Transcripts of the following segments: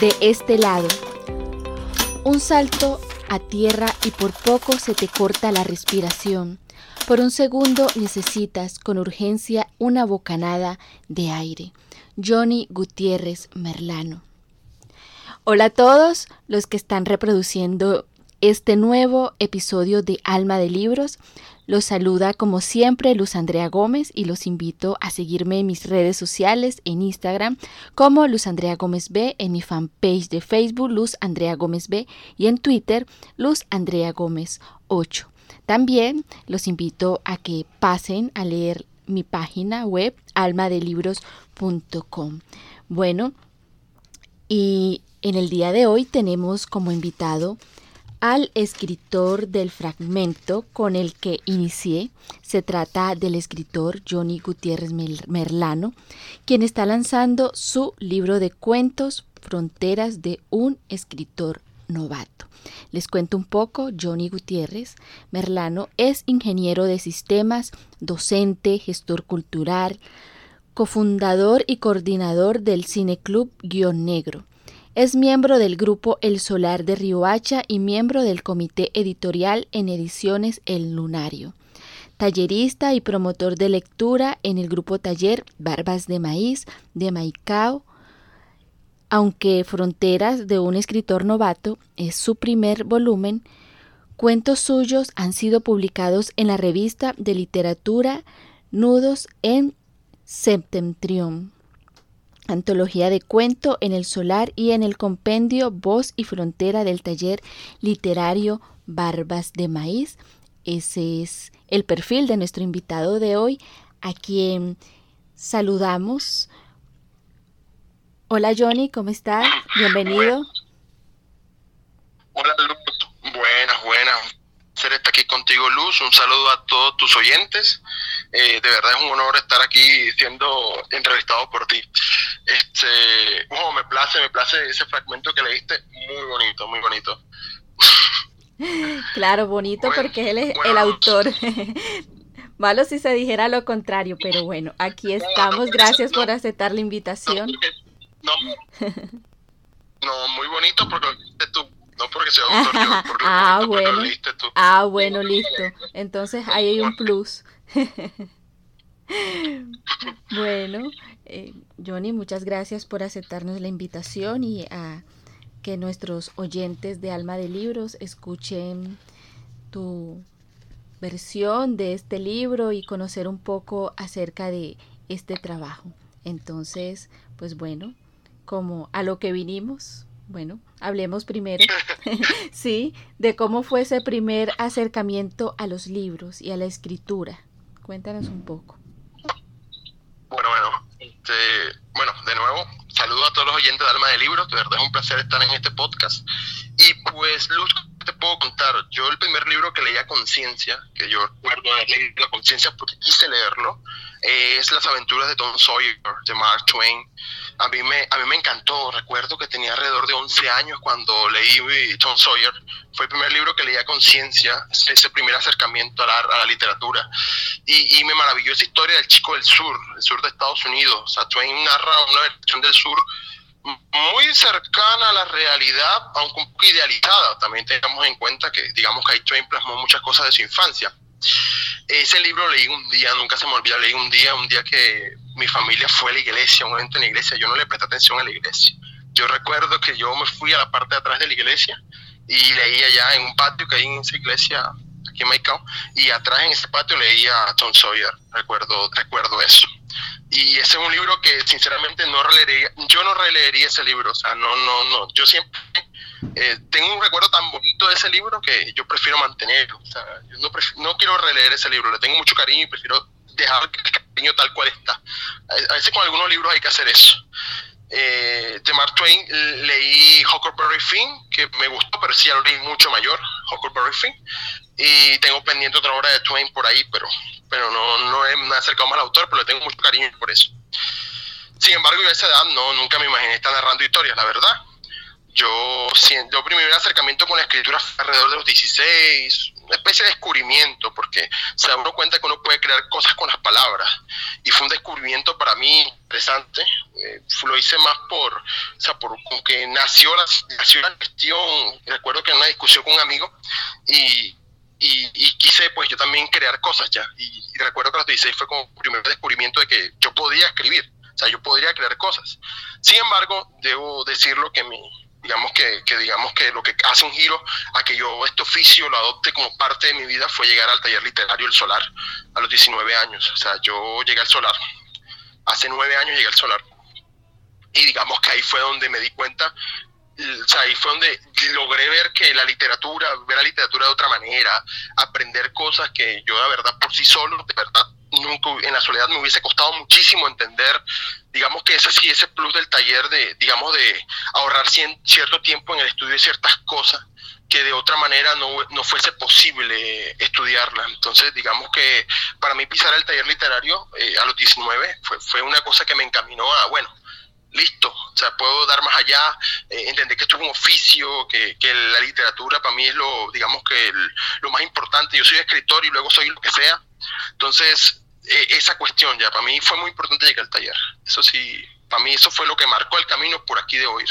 de este lado. Un salto a tierra y por poco se te corta la respiración. Por un segundo necesitas con urgencia una bocanada de aire. Johnny Gutiérrez Merlano. Hola a todos los que están reproduciendo este nuevo episodio de Alma de Libros. Los saluda como siempre Luz Andrea Gómez y los invito a seguirme en mis redes sociales en Instagram como Luz Andrea Gómez B, en mi fanpage de Facebook Luz Andrea Gómez B y en Twitter Luz Andrea Gómez 8. También los invito a que pasen a leer mi página web almadelibros.com. Bueno, y en el día de hoy tenemos como invitado al escritor del fragmento con el que inicié. Se trata del escritor Johnny Gutiérrez Merlano, quien está lanzando su libro de cuentos Fronteras de un escritor novato. Les cuento un poco, Johnny Gutiérrez Merlano es ingeniero de sistemas, docente, gestor cultural, cofundador y coordinador del Cineclub Guión Negro es miembro del grupo El Solar de Riohacha y miembro del comité editorial en ediciones El Lunario. Tallerista y promotor de lectura en el grupo taller Barbas de Maíz de Maicao. Aunque Fronteras de un escritor novato es su primer volumen, cuentos suyos han sido publicados en la revista de literatura Nudos en Septentrium antología de cuento en el solar y en el compendio Voz y Frontera del taller literario Barbas de Maíz. Ese es el perfil de nuestro invitado de hoy, a quien saludamos. Hola Johnny, ¿cómo estás? Bienvenido. Hola Luz, buenas, buenas ser estar aquí contigo, Luz. Un saludo a todos tus oyentes. Eh, de verdad es un honor estar aquí siendo entrevistado por ti. Este, oh, me place, me place ese fragmento que leíste, muy bonito, muy bonito. Claro, bonito porque él es el autor. Malo si se dijera lo contrario, pero bueno, aquí estamos. Gracias por aceptar la invitación. No, muy bonito porque tú no porque sea autor yo, porque ah, bueno. Lo leíste tú. Ah, bueno, listo. Entonces ahí hay un plus. bueno, eh, Johnny, muchas gracias por aceptarnos la invitación y a que nuestros oyentes de Alma de Libros escuchen tu versión de este libro y conocer un poco acerca de este trabajo. Entonces, pues bueno, como a lo que vinimos, bueno, hablemos primero, sí, de cómo fue ese primer acercamiento a los libros y a la escritura. Cuéntanos un poco. Bueno, bueno, este, bueno, de nuevo, saludo a todos los oyentes de Alma de Libros, de verdad es un placer estar en este podcast. Y pues, Luz, te puedo contar, yo el primer libro que leía conciencia, que yo recuerdo haber leído conciencia porque quise leerlo, es Las aventuras de Tom Sawyer, de Mark Twain a mí me, a mí me encantó. Recuerdo que tenía alrededor de 11 años cuando leí Tom Sawyer. Fue el primer libro que leía conciencia, ese primer acercamiento a la, literatura. Y, me maravilló esa historia del chico del sur, el sur de Estados Unidos. O sea, Twain narra una versión del sur muy cercana a la realidad, aunque un poco idealizada. También tengamos en cuenta que, digamos que ahí Twain plasmó muchas cosas de su infancia. Ese libro leí un día, nunca se me olvida, leí un día, un día que mi familia fue a la iglesia, un evento en la iglesia, yo no le presté atención a la iglesia. Yo recuerdo que yo me fui a la parte de atrás de la iglesia y leía allá en un patio que hay en esa iglesia aquí en Maicao y atrás en ese patio leía a Tom Sawyer, recuerdo, recuerdo eso. Y ese es un libro que sinceramente no releería, yo no releería ese libro, o sea, no, no, no, yo siempre eh, tengo un recuerdo tan bonito de ese libro que yo prefiero mantenerlo, o sea, yo no, no quiero releer ese libro, le tengo mucho cariño y prefiero dejar el cariño tal cual está. A veces con algunos libros hay que hacer eso. Eh, de Mark Twain leí Huckleberry Finn, que me gustó, pero sí ya lo leí mucho mayor, Huckleberry Finn. Y tengo pendiente otra obra de Twain por ahí, pero, pero no, no he, me he acercado más al autor, pero le tengo mucho cariño por eso. Sin embargo, yo a esa edad no, nunca me imaginé estar narrando historias, la verdad. Yo, yo primer acercamiento con la escritura fue alrededor de los 16, una especie de descubrimiento, porque se da uno cuenta que uno puede crear cosas con las palabras. y fue un descubrimiento para mí interesante. Eh, lo hice más por, o sea, por como que nació la, nació la cuestión, recuerdo que en una discusión con un amigo y, y, quise pues yo también crear cosas ya. Y, recuerdo que los 16 fue como primer descubrimiento de que yo podía escribir, o sea, yo podría crear cosas. Sin embargo, debo decirlo que mi, digamos que, que, digamos que lo que hace un giro a que yo este oficio lo adopte como parte de mi vida fue llegar al taller literario El Solar a los 19 años. O sea, yo llegué al Solar. Hace nueve años llegué al Solar. Y digamos que ahí fue donde me di cuenta, o sea, ahí fue donde logré ver que la literatura, ver la literatura de otra manera, aprender cosas que yo de verdad por sí solo, de verdad nunca en la soledad me hubiese costado muchísimo entender, digamos que ese sí, ese plus del taller de, digamos, de ahorrar cierto tiempo en el estudio de ciertas cosas que de otra manera no, no fuese posible estudiarla. Entonces, digamos que para mí pisar el taller literario eh, a los 19 fue, fue una cosa que me encaminó a, bueno, listo, o sea, puedo dar más allá, eh, entender que esto es un oficio, que, que, la literatura para mí es lo, digamos que lo más importante, yo soy escritor y luego soy lo que sea, entonces e, esa cuestión ya, para mí fue muy importante llegar al taller, eso sí, para mí eso fue lo que marcó el camino por aquí de oír.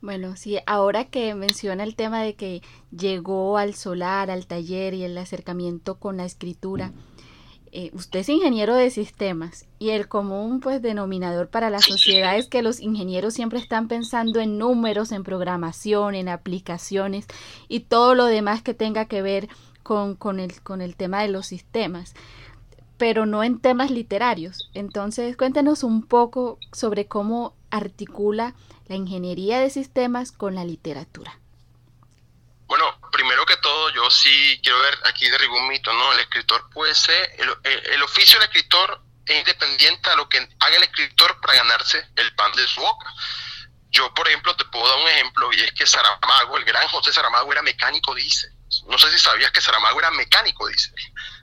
Bueno, sí, ahora que menciona el tema de que llegó al solar, al taller y el acercamiento con la escritura, eh, usted es ingeniero de sistemas y el común pues denominador para la sociedad es que los ingenieros siempre están pensando en números, en programación, en aplicaciones y todo lo demás que tenga que ver con, con, el, con el tema de los sistemas, pero no en temas literarios. Entonces cuéntenos un poco sobre cómo articula la ingeniería de sistemas con la literatura. Bueno, primero que todo, yo sí quiero ver aquí derribo un ¿no? El escritor puede ser, el, oficio del escritor es independiente a lo que haga el escritor para ganarse el pan de su boca. Yo, por ejemplo, te puedo dar un ejemplo, y es que Saramago, el gran José Saramago, era mecánico, dice. No sé si sabías que Saramago era mecánico, dice.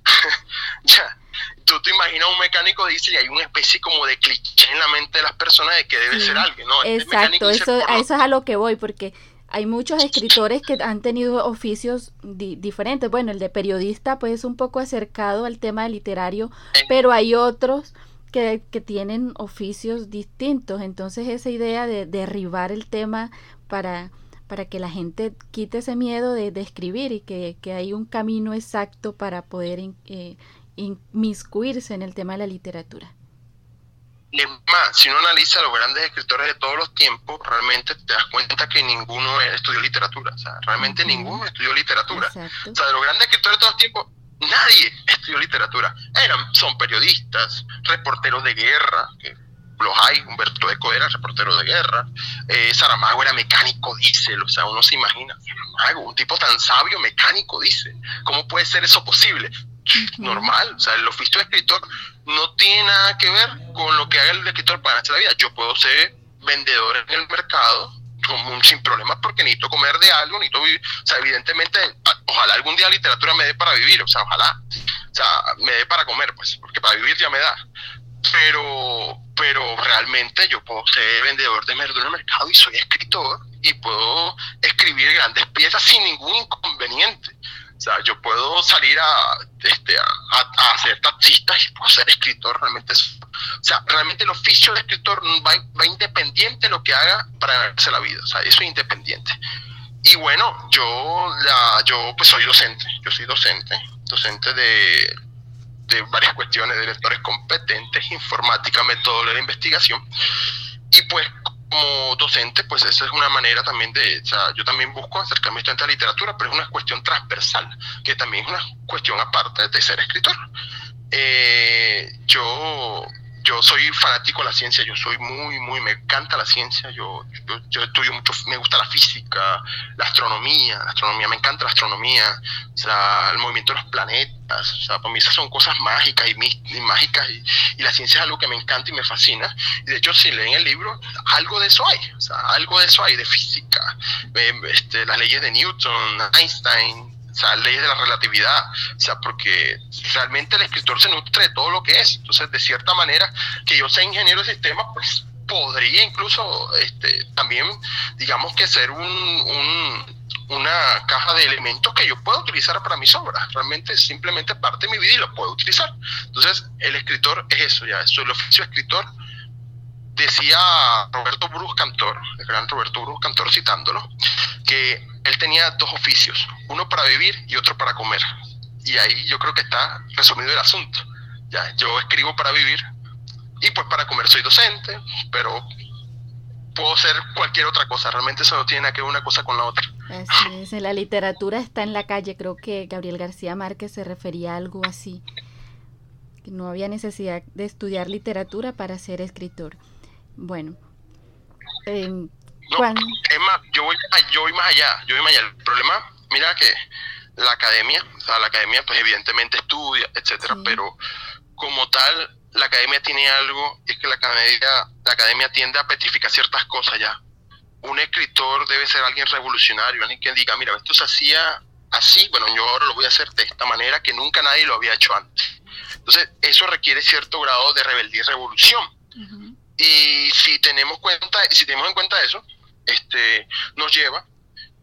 ya, tú te imaginas un mecánico, dice, y hay una especie como de cliché en la mente de las personas de que debe ser alguien, ¿no? Este exacto, eso, a eso es a lo que voy, porque hay muchos escritores que han tenido oficios diferentes. Bueno, el de periodista pues es un poco acercado al tema literario, pero hay otros que, que tienen oficios distintos. Entonces esa idea de derribar el tema para, para que la gente quite ese miedo de, escribir y que, hay un camino exacto para poder eh, inmiscuirse en el tema de la literatura. Y más, si uno analiza los grandes escritores de todos los tiempos, realmente te das cuenta que ninguno estudió literatura. O sea, realmente ninguno estudió literatura. O sea, de los grandes escritores de todos los tiempos, nadie estudió literatura. Eran, son periodistas, reporteros de guerra, que los hay. Humberto Eco era reportero de guerra. Eh, Saramago era mecánico, dice. O sea, uno se imagina, Saramago, un tipo tan sabio, mecánico, dice. ¿Cómo puede ser eso posible? normal. O sea, el oficio de escritor no tiene nada que ver con lo que haga el escritor para hacer la vida. Yo puedo ser vendedor en el mercado como sin problemas porque necesito comer de algo, necesito vivir. O sea, evidentemente, ojalá algún día la literatura me dé para vivir, o sea, ojalá. O sea, me dé para comer, pues, porque para vivir ya me da. Pero, pero realmente yo puedo ser vendedor de verdura en mercado y soy escritor y puedo escribir grandes piezas sin ningún inconveniente. O sea, yo puedo salir a, este, a, a, ser taxista y puedo ser escritor, realmente. o sea, realmente el oficio de escritor va, va independiente de lo que haga para ganarse la vida. O sea, eso es independiente. Y bueno, yo, la, yo pues soy docente, yo soy docente, docente de, de varias cuestiones, de lectores competentes, informática, metodología de investigación. Y pues como docente, pues esa es una manera también de, o sea, yo también busco acercarme a la literatura, pero es una cuestión transversal, que también es una cuestión aparte de ser escritor. Eh, yo yo soy fanático de la ciencia, yo soy muy, muy, me encanta la ciencia, yo, yo, estudio mucho, me gusta la física, la astronomía, la astronomía, me encanta la astronomía, o sea, el movimiento de los planetas, o sea, para mí esas son cosas mágicas y, mágicas y, y, la ciencia es algo que me encanta y me fascina. Y de hecho, si leen el libro, algo de eso hay, o sea, algo de eso hay, de física, eh, este, las leyes de Newton, Einstein, o sea, leyes de la relatividad, o sea, porque realmente el escritor se nutre de todo lo que es. Entonces, de cierta manera, que yo sea ingeniero de sistemas, pues podría incluso este, también, digamos que ser un, una caja de elementos que yo puedo utilizar para mis obras. Realmente simplemente parte de mi vida y lo puedo utilizar. Entonces, el escritor es eso, ya, eso, el oficio escritor. Decía Roberto Bruce Cantor, el gran Roberto Bruce Cantor citándolo, que él tenía dos oficios, uno para vivir y otro para comer. Y ahí yo creo que está resumido el asunto. Ya, yo escribo para vivir y pues para comer soy docente, pero puedo ser cualquier otra cosa, realmente eso no tiene nada que ver una cosa con la otra. Así es, la literatura está en la calle, creo que Gabriel García Márquez se refería a algo así, que no había necesidad de estudiar literatura para ser escritor. Bueno, eh, no, es más, yo voy, yo voy más allá, yo voy más allá. El problema, mira que la academia, o sea, la academia pues evidentemente estudia, etcétera, pero como tal la academia tiene algo, es que la academia, la academia tiende a petrificar ciertas cosas ya. Un escritor debe ser alguien revolucionario, alguien que diga, mira, esto se hacía así, bueno, yo ahora lo voy a hacer de esta manera que nunca nadie lo había hecho antes. Entonces, eso requiere cierto grado de rebeldía y revolución. Y si tenemos cuenta, si tenemos en cuenta eso, este, nos lleva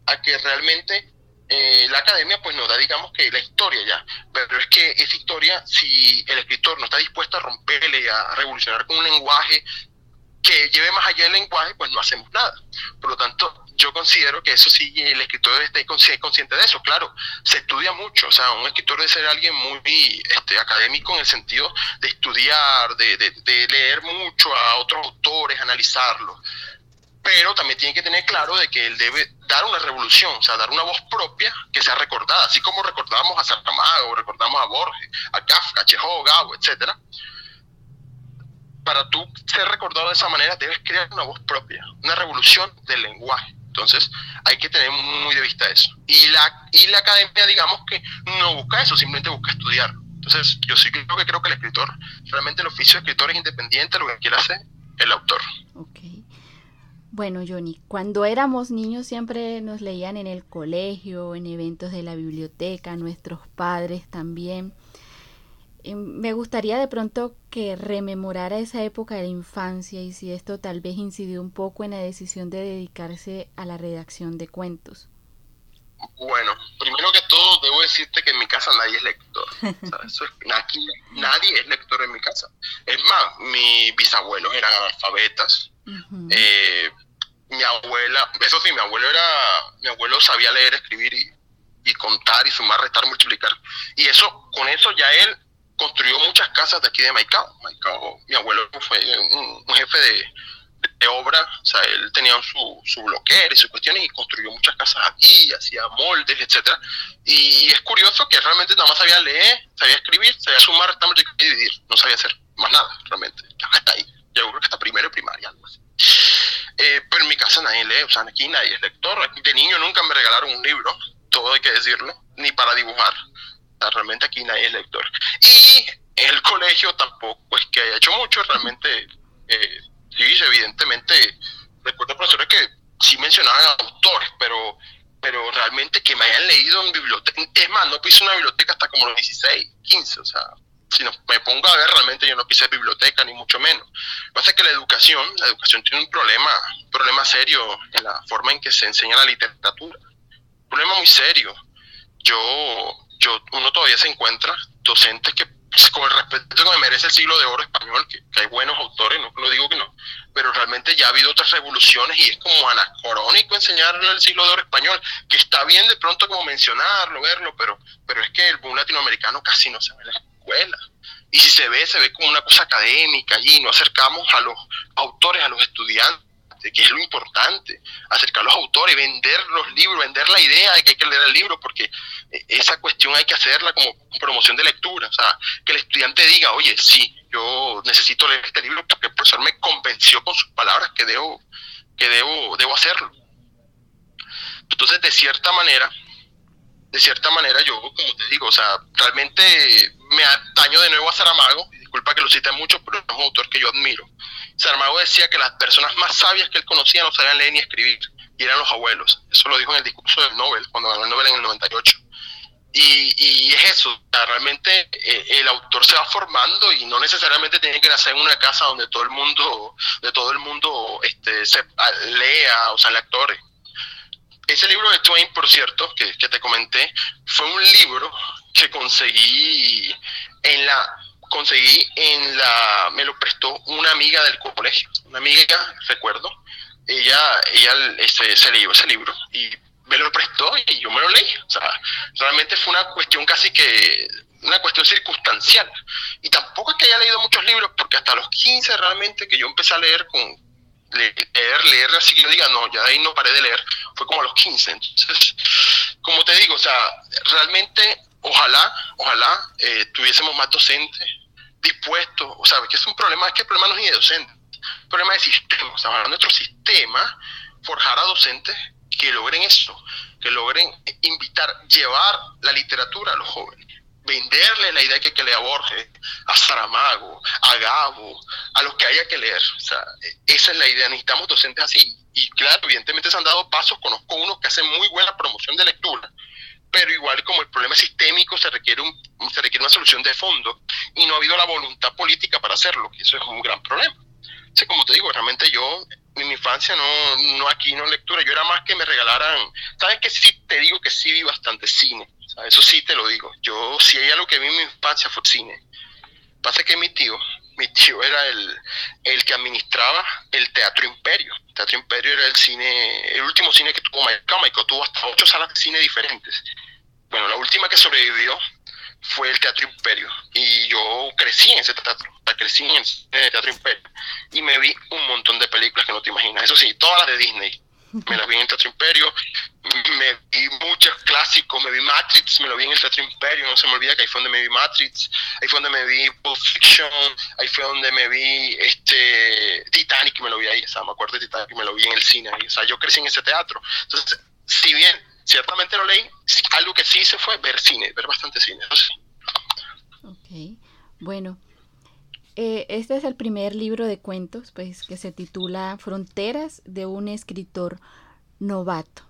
a que realmente eh, la academia pues nos da digamos que la historia ya, pero es que esa historia, si el escritor no está dispuesto a romperle, a revolucionar con un lenguaje que lleve más allá del lenguaje, pues no hacemos nada. Por lo tanto, yo considero que eso sí, el escritor debe estar consciente de eso, claro, se estudia mucho, o sea, un escritor debe ser alguien muy este, académico en el sentido de estudiar, de, de leer mucho a otros autores, analizarlos, pero también tiene que tener claro de que él debe dar una revolución, o sea, dar una voz propia que sea recordada, así como recordamos a Saramago, recordamos a Borges, a Kafka, Chekhov, Gabo, etcétera. Para tú ser recordado de esa manera, debes crear una voz propia, una revolución del lenguaje. Entonces, hay que tener muy de vista eso. Y la, y la academia, digamos que no busca eso, simplemente busca estudiar. Entonces, yo sí creo que creo que el escritor, realmente el oficio de escritor es independiente, lo que quiere hacer el autor. Bueno, Johnny, cuando éramos niños siempre nos leían en el colegio, en eventos de la biblioteca, nuestros padres también. Eh, me gustaría de pronto que rememorara esa época de la infancia y si esto tal vez incidió un poco en la decisión de dedicarse a la redacción de cuentos. Bueno, primero que todo debo decirte que en mi casa nadie es lector. aquí nadie es lector en mi casa. Es más, mis bisabuelos eran analfabetas eh, mi abuela, eso sí, mi abuelo era, mi abuelo sabía leer, escribir y, contar y sumar, restar, multiplicar. Y eso, con eso ya él construyó muchas casas de aquí de Maicao. Maicao mi abuelo fue un, jefe de, obra, o sea, él tenía su, su bloquero y sus cuestiones y construyó muchas casas aquí, hacía moldes, etcétera. Y es curioso que realmente nada más sabía leer, sabía escribir, sabía sumar, multiplicar y dividir. No sabía hacer más nada, realmente. Hasta ahí. Yo creo que hasta primero y primaria, algo así. Eh, pero en mi casa nadie lee, o sea, aquí nadie es lector. De niño nunca me regalaron un libro, todo hay que decirlo, ni para dibujar. Realmente aquí nadie es lector. Y el colegio tampoco es que haya hecho mucho, realmente, eh, sí, evidentemente, recuerdo profesores que sí mencionaban autores, pero pero realmente que me hayan leído en biblioteca, es más, no pise una biblioteca hasta como los 16, 15, o sea, si no, me pongo a ver, realmente yo no quise biblioteca, ni mucho menos. Lo que pasa es que la educación, la educación tiene un problema, un problema serio en la forma en que se enseña la literatura. Un problema muy serio. Yo, yo, uno todavía se encuentra docentes que, pues, con el respeto que me merece el siglo de oro español, que, hay buenos autores, no lo digo que no, pero realmente ya ha habido otras revoluciones y es como anacrónico enseñar el siglo de oro español, que está bien de pronto como mencionarlo, verlo, pero, pero es que el boom latinoamericano casi no se ve y si se ve, se ve como una cosa académica allí, no acercamos a los autores, a los estudiantes, que es lo importante, acercar a los autores, vender los libros, vender la idea de que hay que leer el libro, porque eh, esa cuestión hay que hacerla como promoción de lectura, o sea, que el estudiante diga, oye, sí, yo necesito leer este libro porque el profesor me convenció con sus palabras que debo, que debo, debo hacerlo. Entonces, de cierta manera, de cierta manera yo, como te digo, o sea, realmente me ataño de nuevo a Saramago, disculpa que lo cite mucho, pero es un autor que yo admiro. Saramago decía que las personas más sabias que él conocía no sabían leer ni escribir, y eran los abuelos. Eso lo dijo en el discurso del Nobel, cuando ganó el Nobel en el 98. Y, es eso, realmente eh, el autor se va formando y no necesariamente tiene que nacer en una casa donde todo el mundo, de todo el mundo este, se, lea, o sea, lectores. Ese libro de Twain, por cierto, que, que te comenté, fue un libro que conseguí en la conseguí en la me lo prestó una amiga del colegio una amiga recuerdo ella ella este, se leyó ese libro y me lo prestó y yo me lo leí. O sea, realmente fue una cuestión casi que, una cuestión circunstancial. Y tampoco es que haya leído muchos libros, porque hasta los 15 realmente que yo empecé a leer con leer, leer, así que yo diga, no, ya de ahí no paré de leer, fue como a los 15. Entonces, como te digo, o sea, realmente, ojalá, ojalá eh, tuviésemos más docentes dispuestos, o sea, que es un problema, es que el problema no es ni de docentes, el problema de sistema, o sea, nuestro sistema forjar a docentes que logren eso, que logren invitar, llevar la literatura a los jóvenes, venderle la idea que, que lea a Borges, a Saramago, a Gabo, a los que haya que leer. O sea, esa es la idea, necesitamos docentes así. Y claro, evidentemente se han dado pasos, conozco unos que hacen muy buena promoción de lectura, pero igual como el problema sistémico, se requiere, un, se requiere una solución de fondo y no ha habido la voluntad política para hacerlo, que eso es un gran problema. O como te digo, realmente yo en mi infancia no, no aquí, no lectura, yo era más que me regalaran, sabes que sí te digo que sí vi bastante cine, eso sí te lo digo, yo si hay algo que vi en mi infancia fue cine. Pasa que mi tío, mi tío era el, el que administraba el Teatro Imperio. Teatro Imperio era el cine, el último cine que tuvo Michael tuvo hasta ocho salas de cine diferentes. Bueno, la última que sobrevivió fue el Teatro Imperio. Y yo crecí en ese teatro, crecí en el Teatro Imperio. Y me vi un montón de películas que no te imaginas. Eso sí, todas las de Disney. Me las vi en el Teatro Imperio. Me vi muchos clásicos. Me vi Matrix, me lo vi en el Teatro Imperio. No se me olvida que ahí fue donde me vi Matrix. Ahí fue donde me vi Pulp Fiction. Ahí fue donde me vi este Titanic, me lo vi ahí. O sea, me acuerdo de Titanic, me lo vi en el cine. Ahí. O sea, yo crecí en ese teatro. Entonces, si bien ciertamente lo leí, algo que sí hice fue ver cine, ver bastante cine. Ok, bueno. Eh, este es el primer libro de cuentos, pues, que se titula Fronteras de un escritor novato,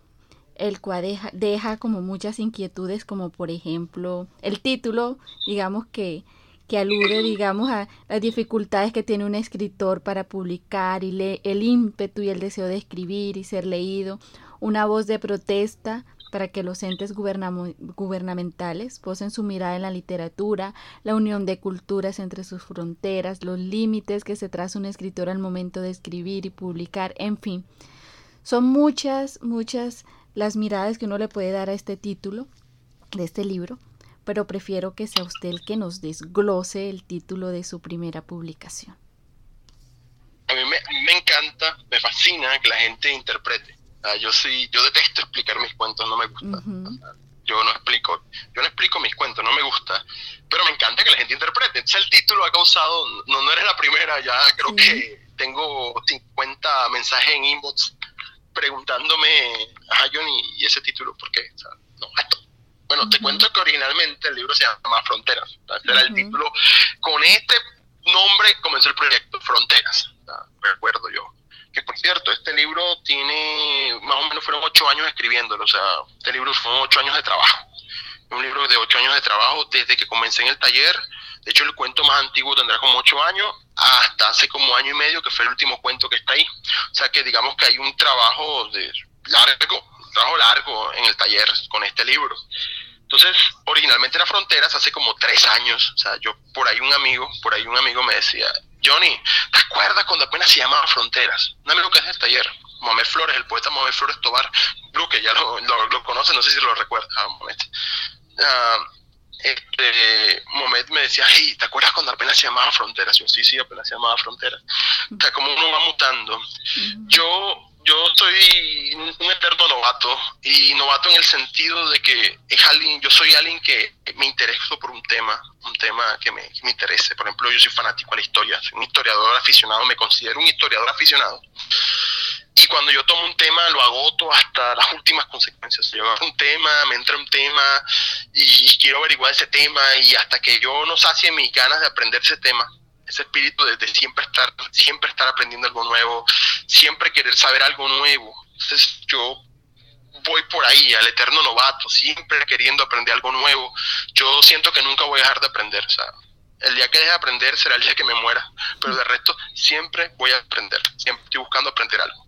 el cual deja, deja como muchas inquietudes, como por ejemplo el título, digamos que que alude, digamos, a las dificultades que tiene un escritor para publicar y el ímpetu y el deseo de escribir y ser leído, una voz de protesta para que los entes gubernamentales posen su mirada en la literatura, la unión de culturas entre sus fronteras, los límites que se traza un escritor al momento de escribir y publicar, en fin. Son muchas, muchas las miradas que uno le puede dar a este título de este libro, pero prefiero que sea usted el que nos desglose el título de su primera publicación. A mí me, encanta, me fascina que la gente interprete. yo sí, yo detesto explicar mis cuentos, no me gusta. Yo no explico, yo no explico mis cuentos, no me gusta, pero me encanta que la gente interprete. Entonces el título ha causado, no, no eres la primera, ya creo que tengo 50 mensajes en inbox preguntándome, a Johnny, ¿y ese título por qué? no, esto, bueno, te cuento que originalmente el libro se llama Fronteras. Este era el título. Con este nombre comenzó el proyecto, Fronteras. Recuerdo yo. Que por cierto, este libro tiene, más o menos fueron ocho años escribiéndolo. O sea, este libro fueron ocho años de trabajo. Un libro de ocho años de trabajo desde que comencé en el taller. De hecho, el cuento más antiguo tendrá como ocho años, hasta hace como año y medio, que fue el último cuento que está ahí. O sea, que digamos que hay un trabajo de largo, un trabajo largo en el taller con este libro. Entonces, originalmente era Fronteras hace como tres años. O sea, yo por ahí un amigo, por ahí un amigo me decía, Johnny, ¿te acuerdas cuando apenas se llamaba Fronteras? Un amigo que es del taller, Mohamed Flores, el poeta Mohamed Flores Tobar, creo que ya lo, lo, conoce, no sé si lo recuerda, ah, Mohamed. Ah, este, Mohamed me decía, hey, ¿te acuerdas cuando apenas se llamaba Fronteras? Yo, sí, sí, apenas se llamaba Fronteras. O sea, como uno va mutando. Yo yo soy un eterno novato y novato en el sentido de que es alguien, yo soy alguien que me intereso por un tema, un tema que me, que me interese. Por ejemplo, yo soy fanático a la historia, soy un historiador aficionado, me considero un historiador aficionado. Y cuando yo tomo un tema, lo agoto hasta las últimas consecuencias. Yo un tema, me entra un tema y quiero averiguar ese tema y hasta que yo no sacie mis ganas de aprender ese tema, ese espíritu de, siempre estar, siempre estar aprendiendo algo nuevo, siempre querer saber algo nuevo. Entonces yo voy por ahí, al eterno novato, siempre queriendo aprender algo nuevo. Yo siento que nunca voy a dejar de aprender, o sea, el día que deje de aprender será el día que me muera, pero de resto siempre voy a aprender, siempre estoy buscando aprender algo.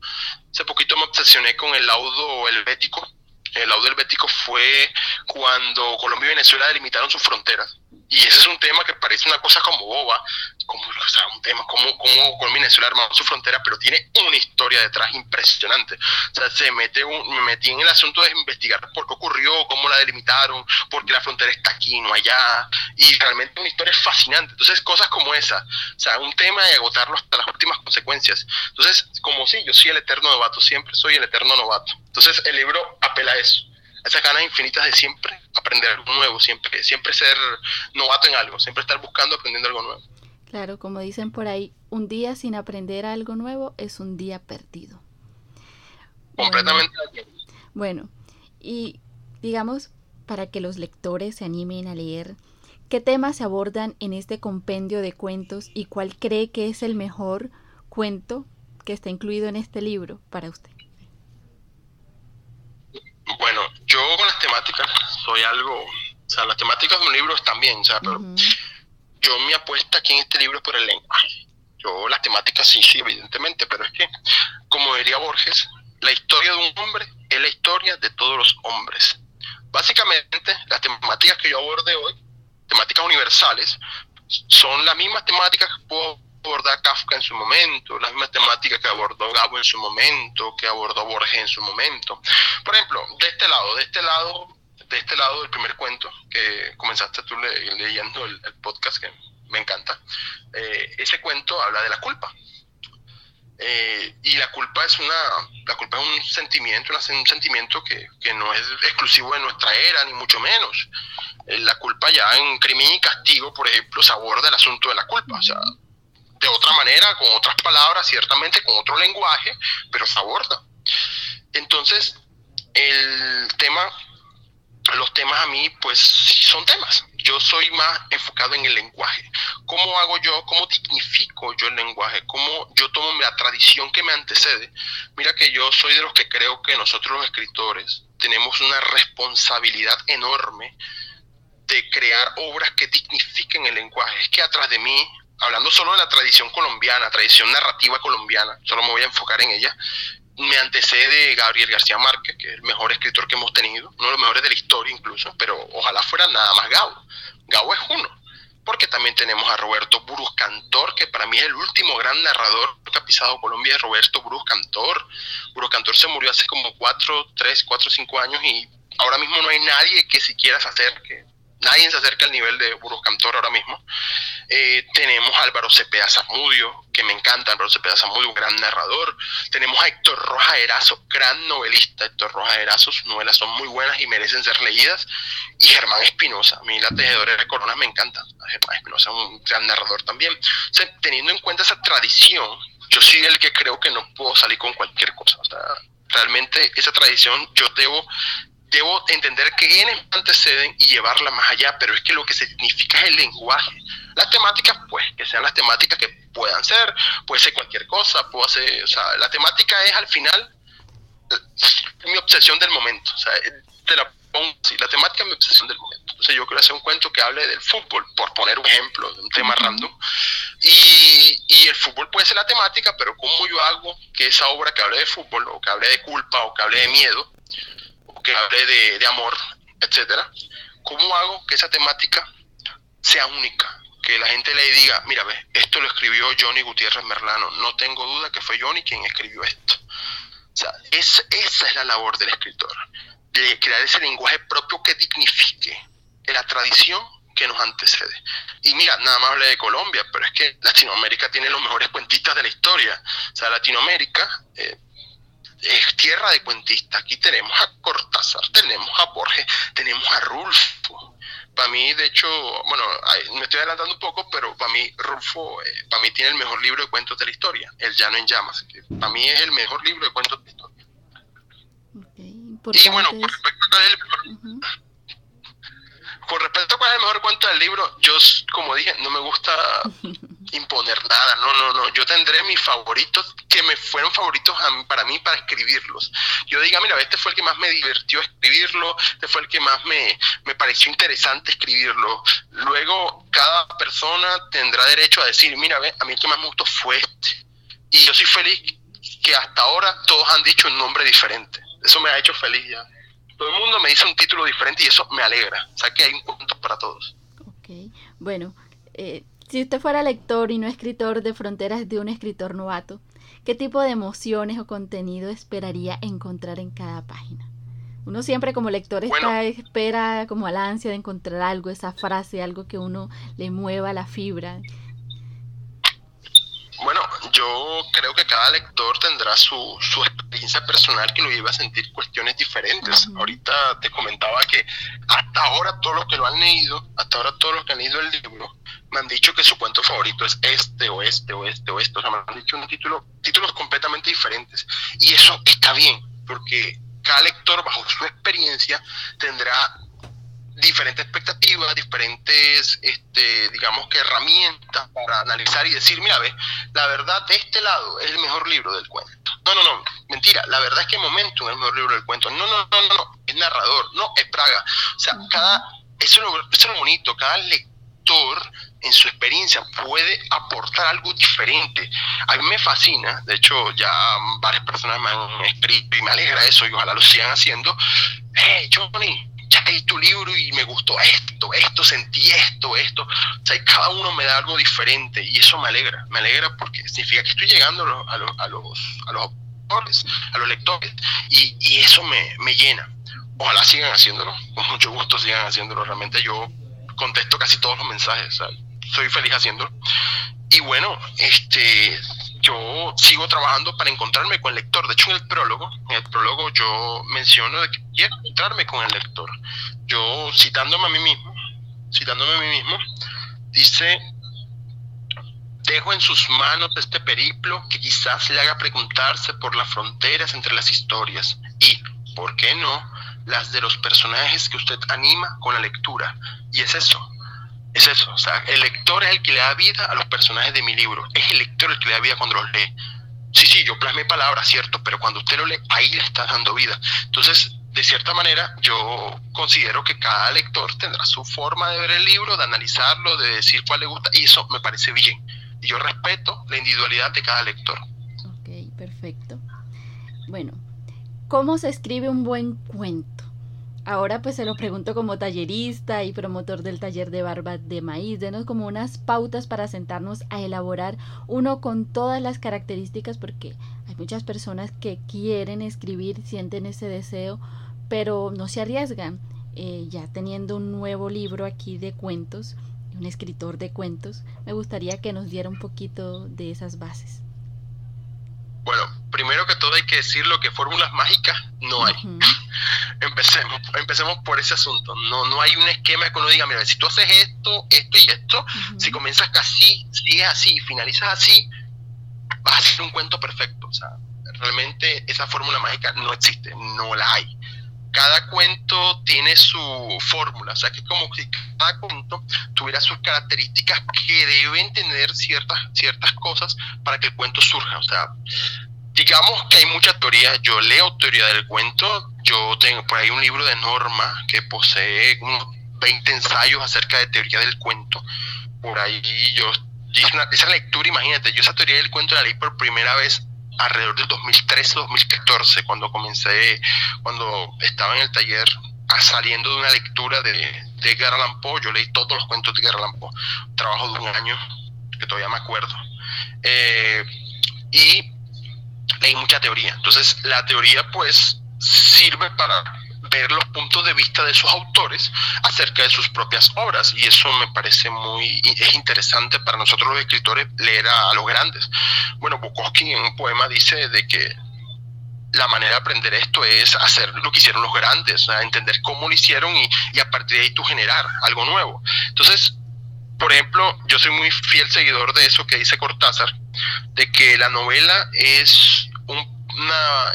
Hace poquito me obsesioné con el laudo helvético. El laudo helvético fue cuando Colombia y Venezuela delimitaron sus fronteras y ese es un tema que parece una cosa como boba, como o sea, un tema como, como con Venezuela armado su frontera, pero tiene una historia detrás impresionante. O sea, se mete un, me metí en el asunto de investigar por qué ocurrió, cómo la delimitaron, por qué la frontera está aquí, no allá, y realmente una historia fascinante. Entonces, cosas como esa, o sea, un tema de agotarlo hasta las últimas consecuencias. Entonces, como sí, yo soy el eterno novato, siempre soy el eterno novato. Entonces, el libro apela a eso esas ganas infinitas de siempre aprender algo nuevo, siempre, siempre ser novato en algo, siempre estar buscando, aprendiendo algo nuevo. Claro, como dicen por ahí, un día sin aprender algo nuevo es un día perdido. Completamente. Bueno, y digamos, para que los lectores se animen a leer, ¿qué temas se abordan en este compendio de cuentos y cuál cree que es el mejor cuento que está incluido en este libro para usted? Bueno, yo con las temáticas soy algo, o sea, las temáticas de un libro están bien, o sea, pero yo mi apuesta aquí en este libro es por el lenguaje. Yo las temáticas sí, sí, evidentemente, pero es que, como diría Borges, la historia de un hombre es la historia de todos los hombres. Básicamente, las temáticas que yo aborde hoy, temáticas universales, son las mismas temáticas que puedo abordar Kafka en su momento, las mismas temáticas que abordó Gabo en su momento, que abordó Borges en su momento. Por ejemplo, de este lado, de este lado, de este lado del primer cuento, que comenzaste tú leyendo el, podcast, que me encanta, eh, ese cuento habla de la culpa. Eh, y la culpa es una la culpa es un sentimiento un sentimiento que, que, no es exclusivo de nuestra era ni mucho menos eh, la culpa ya en crimen y castigo por ejemplo se aborda el asunto de la culpa o sea de otra manera, con otras palabras, ciertamente con otro lenguaje, pero se aborda. Entonces, el tema, los temas a mí, pues son temas. Yo soy más enfocado en el lenguaje. ¿Cómo hago yo? ¿Cómo dignifico yo el lenguaje? ¿Cómo yo tomo la tradición que me antecede? Mira que yo soy de los que creo que nosotros los escritores tenemos una responsabilidad enorme de crear obras que dignifiquen el lenguaje. Es que atrás de mí hablando solo de la tradición colombiana, tradición narrativa colombiana, solo me voy a enfocar en ella, me antecede Gabriel García Márquez, que es el mejor escritor que hemos tenido, uno de los mejores de la historia incluso, pero ojalá fuera nada más Gabo. Gabo es uno, porque también tenemos a Roberto Buruz Cantor, que para mí es el último gran narrador que ha Colombia, Roberto Buruz Cantor. Buruz Cantor se murió hace como cuatro, tres, cuatro, cinco años y ahora mismo no hay nadie que siquiera se acerque nadie se acerca al nivel de Burgos Cantor ahora mismo. Eh, tenemos a Álvaro Cepeda Zamudio, que me encanta, Álvaro Cepeda Zamudio, un gran narrador. Tenemos a Héctor Roja Erazo, gran novelista. Héctor Roja Erazo, sus novelas son muy buenas y merecen ser leídas. Y Germán Espinosa, a mí la tejedora de coronas me encanta. Germán Espinosa es un gran narrador también. teniendo en cuenta esa tradición, yo soy el que creo que no puedo salir con cualquier cosa. O sea, realmente esa tradición yo debo debo entender que quienes anteceden y llevarla más allá, pero es que lo que significa es el lenguaje. Las temáticas, pues, que sean las temáticas que puedan ser, puede ser cualquier cosa, puede ser, o sea, la temática es al final eh, mi obsesión del momento, o sea, te la pongo así, la temática es mi obsesión del momento. Entonces yo quiero hacer un cuento que hable del fútbol, por poner un ejemplo de un tema random, y, y el fútbol puede ser la temática, pero ¿cómo yo hago que esa obra que hable de fútbol, o que hable de culpa, o que hable de miedo, que hable de, amor, etcétera, ¿cómo hago que esa temática sea única? Que la gente le diga, mira, ve, esto lo escribió Johnny Gutiérrez Merlano, no tengo duda que fue Johnny quien escribió esto. O sea, esa es la labor del escritor, de crear ese lenguaje propio que dignifique la tradición que nos antecede. Y mira, nada más hablé de Colombia, pero es que Latinoamérica tiene los mejores cuentistas de la historia. O sea, Latinoamérica, eh, es tierra de cuentistas. Aquí tenemos a Cortázar, tenemos a Borges, tenemos a Rulfo. Para mí, de hecho, bueno, me estoy adelantando un poco, pero para mí Rulfo, eh, para mí tiene el mejor libro de cuentos de la historia, El Llano en Llamas. Que para mí es el mejor libro de cuentos de la historia. y bueno, con respecto a cuál es el mejor, con respecto a cuál es el mejor cuento del libro, yo, como dije, no me gusta imponer nada, no, no, no, yo tendré mis favoritos que me fueron favoritos para mí para escribirlos. Yo diga, mira, este fue el que más me divirtió escribirlo, este fue el que más me, me pareció interesante escribirlo. Luego, cada persona tendrá derecho a decir, mira, a mí el que más me gustó fue este. Y yo soy feliz que hasta ahora todos han dicho un nombre diferente. Eso me ha hecho feliz ya. Todo el mundo me dice un título diferente y eso me alegra. O sea que hay un cuento para todos. Ok, bueno, eh, si usted fuera lector y no escritor de Fronteras de un escritor novato, ¿qué tipo de emociones o contenido esperaría encontrar en cada página? Uno siempre como lector está, espera como al ansia de encontrar algo, esa frase, algo que uno le mueva la fibra. Bueno, yo creo que cada lector tendrá su, su experiencia personal que lo lleva a sentir cuestiones diferentes. Ahorita te comentaba que hasta ahora todos los que lo han leído, hasta ahora todos los que han leído el libro, me han dicho que su cuento favorito es este o este o este o este. O sea, me han dicho un título, títulos completamente diferentes. Y eso está bien, porque cada lector bajo su experiencia tendrá diferentes expectativas, diferentes, este, digamos que herramientas para analizar y decir, mira, ve, la verdad de este lado es el mejor libro del cuento. No, no, no, mentira, la verdad es que Momentum es el mejor libro del cuento. No, no, no, no, no, es narrador, no, es Praga. O sea, cada, eso es, lo, eso es lo bonito, cada lector en su experiencia puede aportar algo diferente. A mí me fascina, de hecho ya varias personas me han escrito y me alegra eso y ojalá lo sigan haciendo. Hey, Johnny, leí tu libro y me gustó esto, esto, sentí esto, esto. O sea, cada uno me da algo diferente y eso me alegra, me alegra porque significa que estoy llegando a los, a los, a los, autores, a los lectores y, y eso me, me llena. Ojalá sigan haciéndolo, con mucho gusto sigan haciéndolo. Realmente yo contesto casi todos los mensajes, soy feliz haciéndolo. Y bueno, este, yo sigo trabajando para encontrarme con el lector. De hecho, en el prólogo, en el prólogo yo menciono de que quiero encontrarme con el lector. Yo, citándome a mí mismo, citándome a mí mismo, dice, dejo en sus manos este periplo que quizás le haga preguntarse por las fronteras entre las historias y, ¿por qué no?, las de los personajes que usted anima con la lectura. Y es eso, es eso, o sea, el lector es el que le da vida a los personajes de mi libro, es el lector el que le da vida cuando los lee. Sí, sí, yo plasmé palabras, cierto, pero cuando usted lo lee, ahí le está dando vida. Entonces, de cierta manera, yo considero que cada lector tendrá su forma de ver el libro, de analizarlo, de decir cuál le gusta, y eso me parece bien. Y yo respeto la individualidad de cada lector. Ok, perfecto. Bueno, ¿cómo se escribe un buen cuento? Ahora pues se lo pregunto como tallerista y promotor del taller de barba de maíz. Denos como unas pautas para sentarnos a elaborar uno con todas las características porque hay muchas personas que quieren escribir, sienten ese deseo, pero no se arriesgan. Eh, ya teniendo un nuevo libro aquí de cuentos, un escritor de cuentos, me gustaría que nos diera un poquito de esas bases. Bueno, primero que todo hay que decir lo que fórmulas mágicas no hay. empecemos, empecemos por ese asunto. No, no hay un esquema que uno diga, mira, si tú haces esto, esto y esto, si comienzas así, sigues así y finalizas así, vas a hacer un cuento perfecto. O sea, realmente esa fórmula mágica no existe, no la hay. Cada cuento tiene su fórmula, o sea que es como si cada cuento tuviera sus características que deben tener ciertas, ciertas cosas para que el cuento surja. O sea, digamos que hay mucha teoría, yo leo teoría del cuento, yo tengo por ahí un libro de norma que posee unos 20 ensayos acerca de teoría del cuento. Por ahí yo esa lectura, imagínate, yo esa teoría del cuento la leí por primera vez alrededor del 2013-2014, cuando comencé, cuando estaba en el taller saliendo de una lectura de, de Edgar Allan Poe, yo leí todos los cuentos de Edgar Allan Poe, trabajo de un año, que todavía me acuerdo. Eh, y leí mucha teoría. Entonces, la teoría, pues, sirve para ver los puntos de vista de sus autores acerca de sus propias obras y eso me parece muy es interesante para nosotros los escritores leer a, los grandes. Bueno, Bukowski en un poema dice de que la manera de aprender esto es hacer lo que hicieron los grandes, entender cómo lo hicieron y, y a partir de ahí tú generar algo nuevo. Entonces, por ejemplo, yo soy muy fiel seguidor de eso que dice Cortázar, de que la novela es un,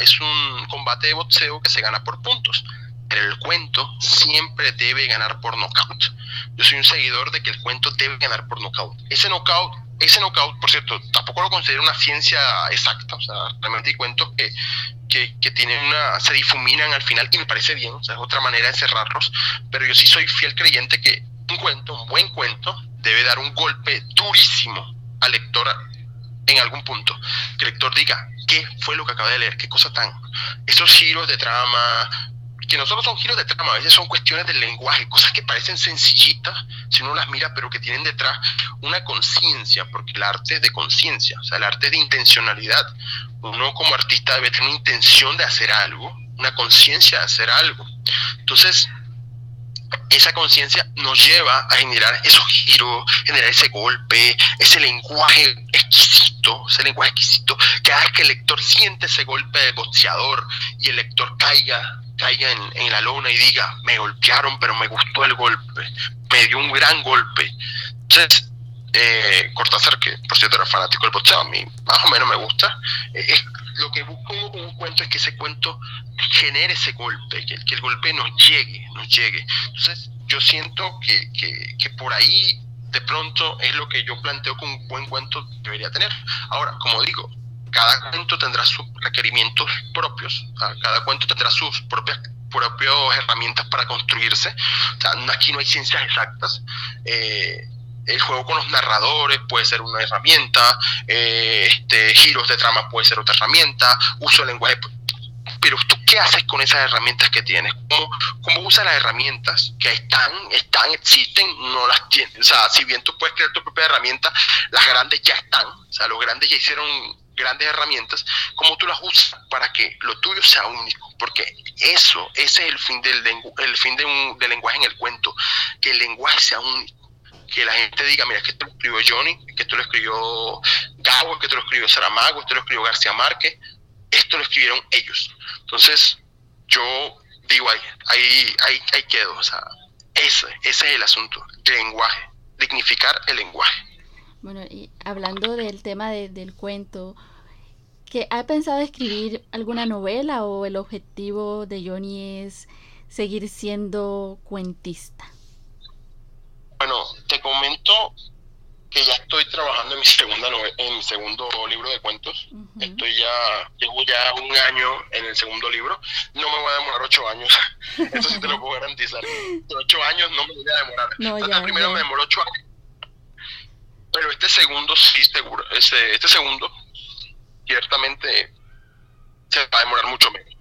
es un combate de boxeo que se gana por puntos. Pero el cuento siempre debe ganar por knockout. Yo soy un seguidor de que el cuento debe ganar por knockout. Ese knockout ese knockout, por cierto, tampoco lo considero una ciencia exacta, o sea, realmente hay cuentos que, que, que, una, se difuminan al final y me parece bien, o sea, es otra manera de cerrarlos, pero yo sí soy fiel creyente que un cuento, un buen cuento, debe dar un golpe durísimo al lector en algún punto, que el lector diga, ¿qué fue lo que acaba de leer? ¿Qué cosa tan? Esos giros de trama, que no solo son giros de trama, a veces son cuestiones del lenguaje, cosas que parecen sencillitas si uno las mira, pero que tienen detrás una conciencia, porque el arte es de conciencia, o sea, el arte es de intencionalidad. Uno como artista debe tener una intención de hacer algo, una conciencia de hacer algo. Entonces, esa conciencia nos lleva a generar esos giros, generar ese golpe, ese lenguaje exquisito, ese lenguaje exquisito, que haga que el lector siente ese golpe de boxeador y el lector caiga caiga en, la lona y diga, me golpearon, pero me gustó el golpe, me dio un gran golpe. Entonces, eh, Cortázar, que por cierto era fanático del boxeo, a mí más o menos me gusta, eh, lo que busco con un cuento es que ese cuento genere ese golpe, que, que, el golpe nos llegue, nos llegue. Entonces, yo siento que, que, que por ahí de pronto es lo que yo planteo que un buen cuento debería tener. Ahora, como digo, cada cuento tendrá sus requerimientos propios, cada cuento tendrá sus propias propias herramientas para construirse. O sea, aquí no hay ciencias exactas. Eh, el juego con los narradores puede ser una herramienta, eh, este, giros de trama puede ser otra herramienta, uso del lenguaje. Pero tú, ¿qué haces con esas herramientas que tienes? ¿Cómo, cómo usas las herramientas que están, están, existen, no las tienes? O sea, si bien tú puedes crear tu propia herramienta, las grandes ya están. O sea, los grandes ya hicieron grandes herramientas, cómo tú las usas para que lo tuyo sea único, porque eso, ese es el fin del, el fin de un, del lenguaje en el cuento, que el lenguaje sea único, que la gente diga, mira, que esto lo escribió Johnny, que esto lo escribió Gabo, que esto lo escribió Saramago, esto lo escribió García Márquez, esto lo escribieron ellos. Entonces, yo digo, ahí, ahí, ahí, ahí quedo, o sea, ese, ese es el asunto, el lenguaje, dignificar el lenguaje. Bueno, y hablando del tema del cuento, ¿que ¿ha pensado escribir alguna novela o el objetivo de Johnny es seguir siendo cuentista? Bueno, te comento que ya estoy trabajando en mi segunda en mi segundo libro de cuentos. Estoy ya, llevo ya un año en el segundo libro. No me voy a demorar ocho años. Eso sí te lo puedo garantizar. Ocho años no me voy a demorar. No, primero me demoró ocho años pero este segundo sí, seguro. Este, este segundo, ciertamente, se va a demorar mucho menos.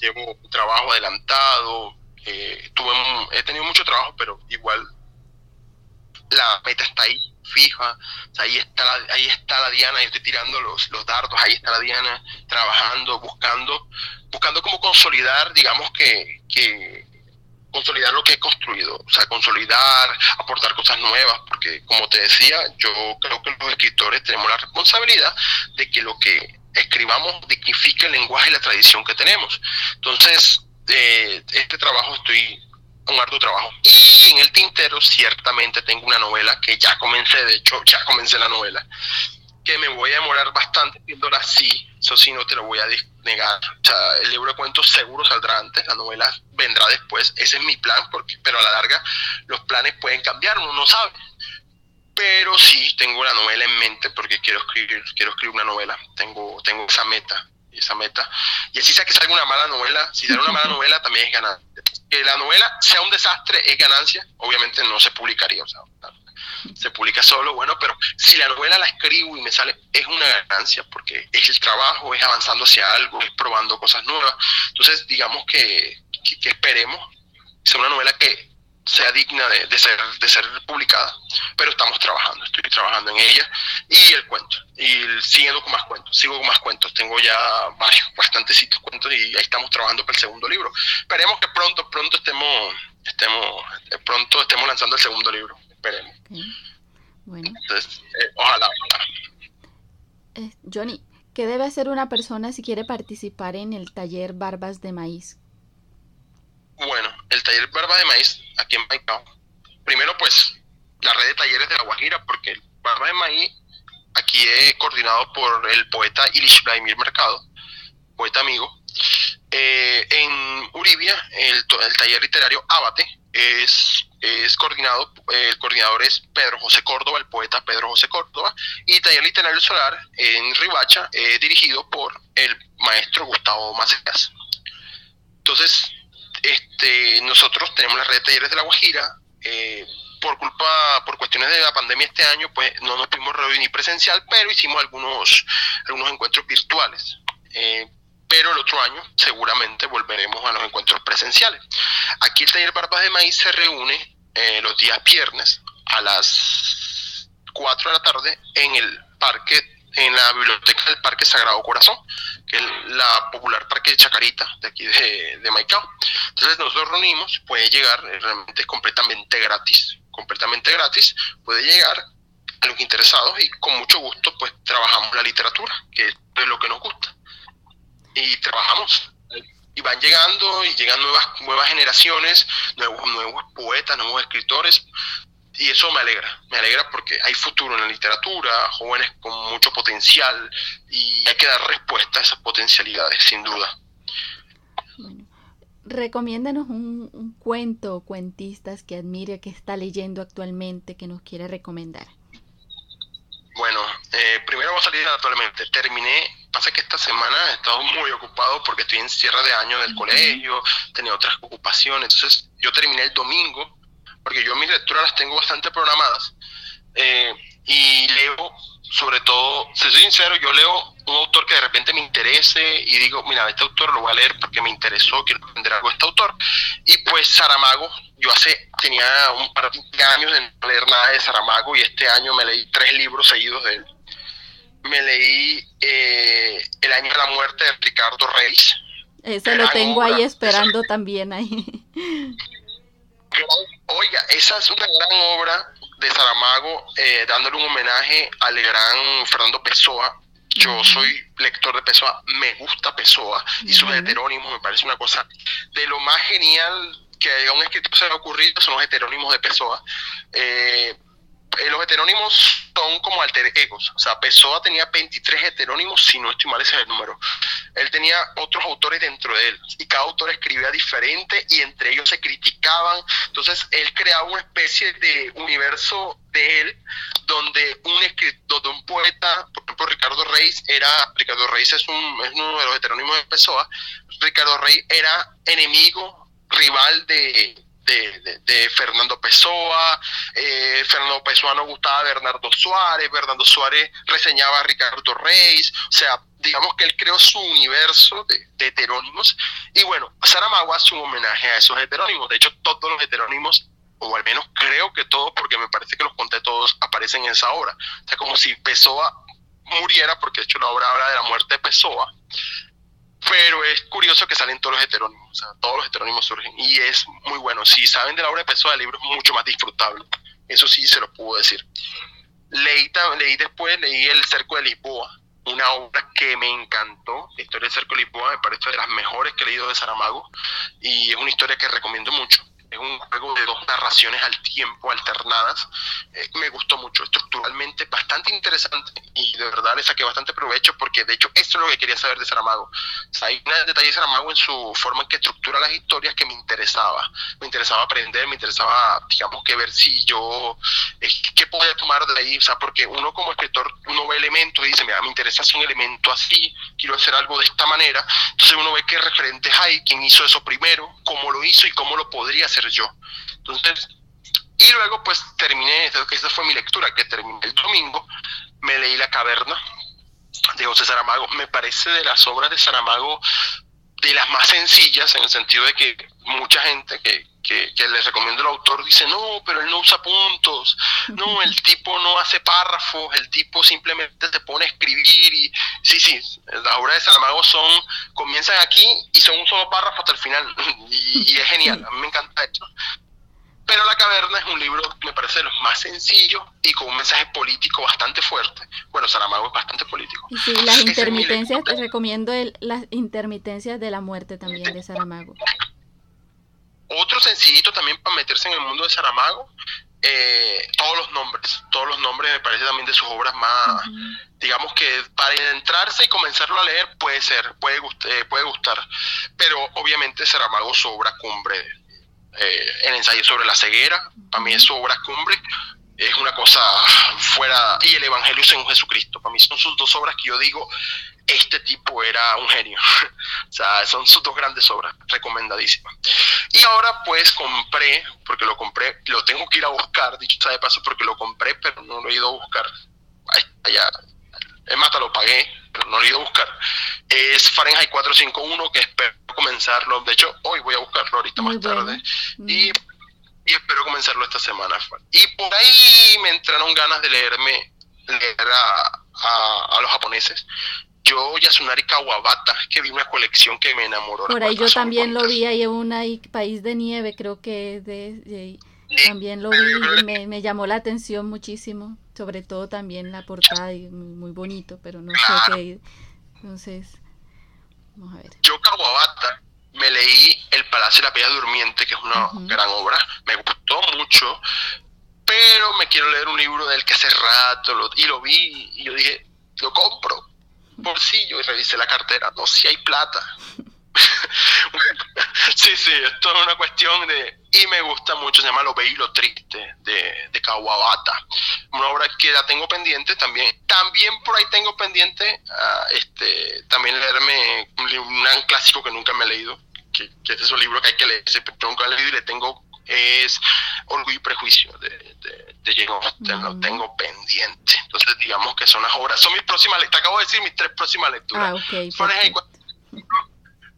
llevo trabajo adelantado, eh, tuve he tenido mucho trabajo, pero igual la meta está ahí, fija. ahí, está la, ahí está la Diana, yo estoy tirando los, los dardos, ahí está la Diana trabajando, buscando, buscando cómo consolidar, digamos que, que consolidar lo que he construido, o sea, consolidar, aportar cosas nuevas, porque como te decía, yo creo que los escritores tenemos la responsabilidad de que lo que escribamos dignifique el lenguaje y la tradición que tenemos. Entonces, eh, este trabajo estoy un arduo trabajo. Y en el tintero ciertamente tengo una novela que ya comencé, de hecho ya comencé la novela, que me voy a demorar bastante viéndola así, eso sí no te lo voy a negar. O sea, el libro de cuentos seguro saldrá antes, la novela vendrá después, ese es mi plan, porque, pero a la larga los planes pueden cambiar, uno no sabe. Pero sí tengo la novela en mente porque quiero escribir, quiero escribir una novela, tengo, tengo esa meta, esa meta. Y así sea que salga una mala novela, si sale una mala novela también es ganancia. Que la novela sea un desastre es ganancia, obviamente no se publicaría, o sea, se publica solo, bueno, pero si la novela la escribo y me sale, es una ganancia, porque es el trabajo, es avanzando hacia algo, es probando cosas nuevas. Entonces, digamos que, que, esperemos, sea una novela que sea digna de, ser, de ser publicada, pero estamos trabajando, estoy trabajando en ella y el cuento, y siguiendo con más cuentos, sigo con más cuentos, tengo ya varios, bastantecitos cuentos y ahí estamos trabajando para el segundo libro. Esperemos que pronto, pronto estemos, estemos, pronto estemos lanzando el segundo libro esperemos. Bueno. Entonces, eh, ojalá, eh, Johnny, ¿qué debe hacer una persona si quiere participar en el taller Barbas de Maíz? Bueno, el taller Barbas de Maíz aquí en Maicao. Primero, pues, la red de talleres de La Guajira, porque el Barbas de Maíz aquí es coordinado por el poeta Ilish Vladimir Mercado, poeta amigo. Eh, en Uribia, el, el taller literario Abate, es, es coordinado, el coordinador es Pedro José Córdoba, el poeta Pedro José Córdoba, y Taller Literario Solar en Ribacha, dirigido por el maestro Gustavo Macías. Entonces, este, nosotros tenemos la red de talleres de La Guajira, eh, por culpa, por cuestiones de la pandemia este año, pues no nos pudimos reunir presencial, pero hicimos algunos, algunos encuentros virtuales. Eh, pero el otro año seguramente volveremos a los encuentros presenciales. Aquí el taller Barbas de Maíz se reúne eh, los días viernes a las 4 de la tarde en el parque en la biblioteca del Parque Sagrado Corazón, que es la popular Parque de Chacarita, de aquí de, de Maicao. Entonces nosotros reunimos, puede llegar, eh, realmente es completamente gratis, completamente gratis, puede llegar a los interesados y con mucho gusto pues trabajamos la literatura, que es lo que nos gusta. Y trabajamos y van llegando y llegan nuevas nuevas generaciones, nuevos nuevos poetas, nuevos escritores, y eso me alegra, me alegra porque hay futuro en la literatura, jóvenes con mucho potencial y hay que dar respuesta a esas potencialidades, sin duda. Bueno, recomiéndanos un, un cuento o cuentistas que admire, que está leyendo actualmente, que nos quiere recomendar. Bueno, eh, primero voy a salir actualmente. Terminé, pasa que esta semana he estado muy ocupado porque estoy en cierre de año del colegio, tenía otras ocupaciones, entonces yo terminé el domingo porque yo mis lecturas las tengo bastante programadas eh, y leo, sobre todo, si soy sincero, yo leo un autor que de repente me interese y digo, mira, este autor lo voy a leer porque me interesó, quiero aprender algo de este autor. Y pues Saramago, yo hace, tenía un par de años de no leer nada de Saramago y este año me leí tres libros seguidos de él. Me leí eh, El año de la muerte de Ricardo Reis. Ese lo tengo ahí esperando también ahí. Oiga, esa es una gran obra de Saramago, eh, dándole un homenaje al gran Fernando Pessoa. Yo soy lector de Pessoa, me gusta Pessoa y sus heterónimos me parece una cosa de lo más genial que a un escritor se le ha ocurrido son los heterónimos de Pessoa. Eh, eh, los heterónimos son como alter egos. O sea, Pessoa tenía 23 heterónimos, si no estoy mal ese es el número. Él tenía otros autores dentro de él y cada autor escribía diferente y entre ellos se criticaban. Entonces, él creaba una especie de universo de él donde un escritor, un poeta, por ejemplo, Ricardo Reis era, Ricardo Reis es, un, es uno de los heterónimos de Pessoa, Ricardo Reis era enemigo, rival de, de, Fernando Pessoa, eh, Fernando Pessoa no gustaba a Bernardo Suárez, Bernardo Suárez reseñaba a Ricardo Reis, o sea, digamos que él creó su universo de, heterónimos, y bueno, Saramago hace un homenaje a esos heterónimos, de hecho todos los heterónimos o al menos creo que todos, porque me parece que los conté todos, aparecen en esa obra. O sea, como si Pessoa muriera, porque de hecho la obra habla de la muerte de Pessoa, pero es curioso que salen todos los heterónimos, o sea, todos los heterónimos surgen y es muy bueno. Si saben de la obra de Pessoa, el libro es mucho más disfrutable, eso sí se lo puedo decir. Leí, leí después, leí El Cerco de Lisboa, una obra que me encantó. La historia del Cerco de Lisboa me parece de las mejores que he leído de Saramago y es una historia que recomiendo mucho es un juego de dos narraciones al tiempo alternadas. Eh, me gustó mucho, estructuralmente bastante interesante y de verdad le saqué bastante provecho porque de hecho esto es lo que quería saber de Saramago. O sea, hay un detalle de Saramago en su forma en que estructura las historias que me interesaba. Me interesaba aprender, me interesaba, digamos, que ver si yo, eh, qué podía tomar de ahí. O sea, porque uno como escritor, uno ve elementos y dice, mira, me interesa hacer un elemento así, quiero hacer algo de esta manera. Entonces uno ve qué referentes hay, quién hizo eso primero, cómo lo hizo y cómo lo podría hacer yo. Entonces, y luego pues terminé, esa fue mi lectura, que terminé el domingo, me leí La Caverna de José Saramago. Me parece de las obras de Saramago de las más sencillas, en el sentido de que mucha gente que, que, que, les recomiendo el autor dice, no, pero él no usa puntos, no, el tipo no hace párrafos, el tipo simplemente se pone a escribir y sí, sí, las obras de Saramago son, comienzan aquí y son un solo párrafo hasta el final y, es genial, a mí me encanta eso. Pero La Caverna es un libro, me parece, de los más sencillos y con un mensaje político bastante fuerte. Bueno, Saramago es bastante político. sí, las intermitencias, te recomiendo el, las intermitencias de la muerte también de Saramago. Otro sencillito también para meterse en el mundo de Saramago, eh, todos los nombres, todos los nombres me parece también de sus obras más, digamos que para entrarse y comenzarlo a leer puede ser, puede, eh, puede gustar, pero obviamente Saramago su obra cumbre eh, el ensayo sobre la ceguera, para mí es su obra cumbre, es una cosa fuera, y el Evangelio según Jesucristo, para mí son sus dos obras que yo digo, este tipo era un genio, o sea, son sus dos grandes obras, recomendadísimas. Y ahora pues compré, porque lo compré, lo tengo que ir a buscar, dicho sea de paso, porque lo compré, pero no lo he ido a buscar, allá, es más, lo pagué, pero no lo he ido a buscar, es Fahrenheit 451, que espero comenzarlo, de hecho, hoy voy a buscarlo ahorita más tarde, y y espero comenzarlo esta semana. Y por ahí me entraron ganas de leerme, leer a, los japoneses. Yo, Yasunari Kawabata, que vi una colección que me enamoró. Por ahí yo también lo vi, hay una ahí, País de Nieve, creo que de, también lo vi y me, me, llamó la atención muchísimo, sobre todo también la portada, y muy, bonito, pero no sé qué. Entonces, vamos a ver. Yo, Kawabata, me leí El Palacio de la Bella Durmiente, que es una gran obra, me gustó mucho, pero me quiero leer un libro del que hace rato lo, y lo vi y yo dije, lo compro, bolsillo, y revisé la cartera, no, si hay plata. sí, sí, esto es una cuestión de... Y me gusta mucho, se llama Lo Bello y lo Triste, de, de Kawabata. Una obra que la tengo pendiente también. También por ahí tengo pendiente uh, este, también leerme un, clásico que nunca me he leído, que, es un libro que hay que leer, pero nunca he leído y le tengo es Orgullo y Prejuicio de, de, de Jane Austen, lo tengo pendiente. Entonces, digamos que son las obras, son mis próximas lecturas, acabo de decir mis tres próximas lecturas. Ah, ok. Fahrenheit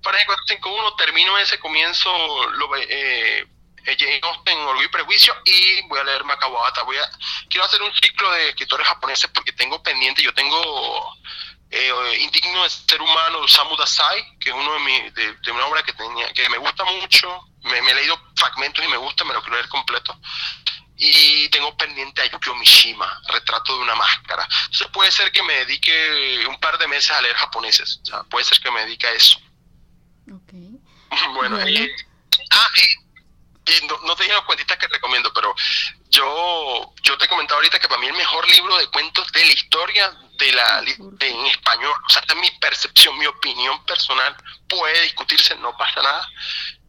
451, termino ese comienzo, lo, eh, Jane Austen, Orgullo y Prejuicio, y voy a leer Macabata. Voy a, quiero hacer un ciclo de escritores japoneses porque tengo pendiente, yo tengo eh, Indigno de Ser Humano de Osamu Dazai, que es uno de, mi, de, de, una obra que, tenía, que me gusta mucho, me, me, he leído fragmentos y me gusta, me lo quiero leer completo. Y tengo pendiente a Yukio Mishima, Retrato de una Máscara. Entonces puede ser que me dedique un par de meses a leer japoneses, o sea, puede ser que me dedique a eso. Okay. Bueno, bueno. Y, ah, y, y no, no, te dije los cuentitas que recomiendo, pero yo, yo te comentaba ahorita que para mí el mejor libro de cuentos de la historia de la de, en español, o sea, esta es mi percepción, mi opinión personal, puede discutirse, no pasa nada,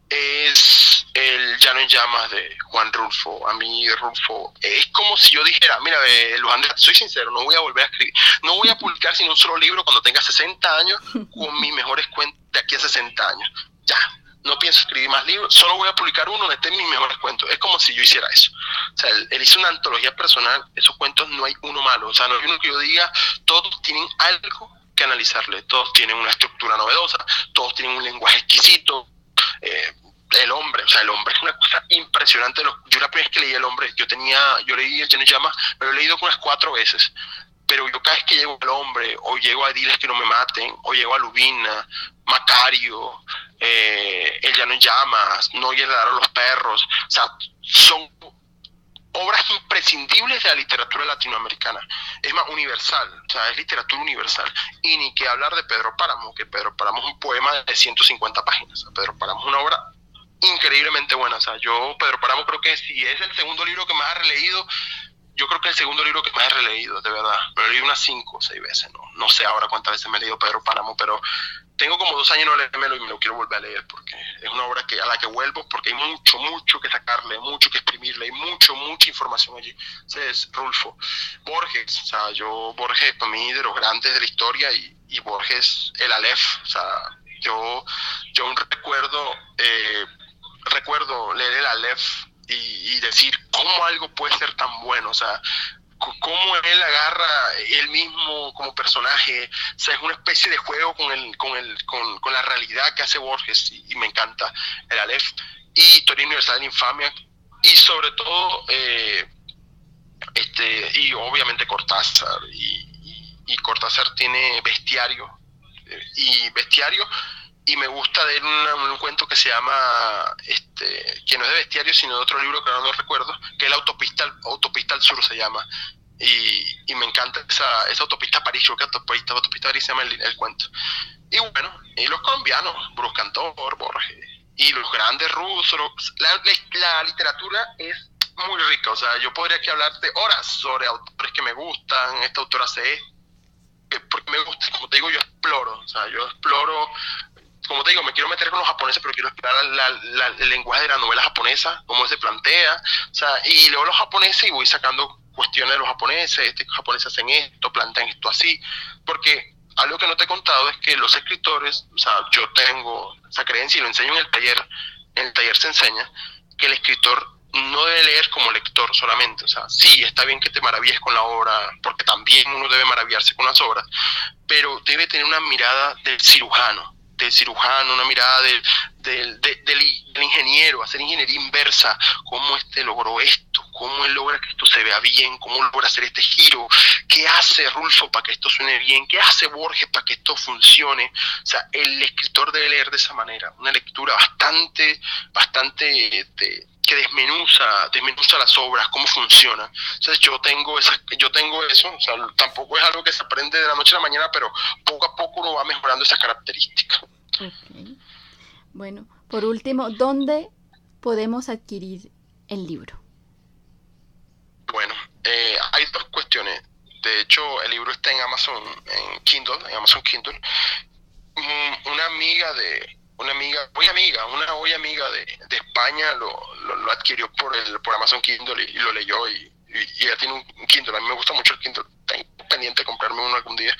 es el Llano en Llamas de Juan Rulfo. A mí Rulfo es como si yo dijera, mira, eh, Luján, soy sincero, no voy a volver a escribir, no voy a publicar sin un solo libro cuando tenga 60 años con mis mejores cuentos de aquí a 60 años. Ya, no pienso escribir más libros, solo voy a publicar uno donde estén mis mejores cuentos. Es como si yo hiciera eso. O sea, él, él, hizo una antología personal, esos cuentos no hay uno malo. O sea, no hay uno que yo diga, todos tienen algo que analizarle, todos tienen una estructura novedosa, todos tienen un lenguaje exquisito. Eh, el hombre, o sea, el hombre es una cosa impresionante. Yo la primera vez que leí El hombre, yo tenía, yo leí El Lleno Llama, me lo he leído unas cuatro veces pero yo cada vez que llego al hombre, o llego a Diles que no me maten, o llego a Lubina, Macario, eh, El ya no llamas, No a los perros, o sea, son obras imprescindibles de la literatura latinoamericana. Es más, universal, o sea, es literatura universal. Y ni que hablar de Pedro Páramo, que Pedro Páramo es un poema de 150 páginas. Pedro Páramo es una obra increíblemente buena. O sea, yo, Pedro Páramo, creo que si es el segundo libro que más he releído, yo creo que el segundo libro que más he releído, de verdad. Me lo leí unas cinco o seis veces, ¿no? No sé ahora cuántas veces me he leído Pedro Páramo, pero tengo como dos años no leérmelo y me lo quiero volver a leer porque es una obra que, a la que vuelvo porque hay mucho, mucho que sacarle, mucho que exprimirle, hay mucho, mucha información allí. Ese es Rulfo. Borges, o sea, yo, Borges para mí de los grandes de la historia y, y Borges, el Aleph, o sea, yo, yo recuerdo, eh, recuerdo leer el Aleph y, decir cómo algo puede ser tan bueno, o sea, cómo él agarra él mismo como personaje, o sea, es una especie de juego con, el, con, el, con, la realidad que hace Borges y, me encanta el Aleph. Y Historia Universal de Infamia. Y sobre todo eh, este y obviamente Cortázar. Y Cortázar tiene bestiario. Eh, y bestiario y me gusta de él un, cuento que se llama, este, que no es de bestiario, sino de otro libro que no, no recuerdo, que es la autopista, autopista al sur se llama. Y, y me encanta esa, esa autopista a París, creo que autopista, autopista a París se llama el, el, cuento. Y bueno, y los colombianos, Bruce Cantor, Borges, y los grandes rusos, la, la, literatura es muy rica, o sea, yo podría aquí hablarte horas sobre autores que me gustan, esta autora se porque me gusta, como te digo, yo exploro, o sea, yo exploro como te digo, me quiero meter con los japoneses, pero quiero explorar el lenguaje de la novela japonesa, cómo se plantea, o sea, y luego los japoneses y voy sacando cuestiones de los japoneses, este, japoneses hacen esto, plantean esto así, porque algo que no te he contado es que los escritores, o sea, yo tengo esa creencia y lo enseño en el taller, en el taller se enseña que el escritor no debe leer como lector solamente, o sea, sí, está bien que te maravilles con la obra, porque también uno debe maravillarse con las obras, pero debe tener una mirada del cirujano, del cirujano, una mirada del, del, del, ingeniero, hacer ingeniería inversa, cómo este logró esto, cómo él logra que esto se vea bien, cómo logra hacer este giro, qué hace Rulfo para que esto suene bien, qué hace Borges para que esto funcione. O sea, el escritor debe leer de esa manera, una lectura bastante, bastante... Este, que desmenuza, desmenuza las obras, cómo funciona. Entonces yo tengo esa, yo tengo eso, o sea, tampoco es algo que se aprende de la noche a la mañana, pero poco a poco uno va mejorando esas características. Bueno, por último, ¿dónde podemos adquirir el libro? Bueno, eh, hay dos cuestiones. De hecho, el libro está en Amazon, en Kindle, en Amazon Kindle. Mm, una amiga de, una amiga, muy amiga, una muy amiga de, de España lo, lo, adquirió por el por Amazon Kindle y, lo leyó y, y, ella tiene un Kindle. A mí me gusta mucho el Kindle, tengo pendiente de comprarme uno algún día.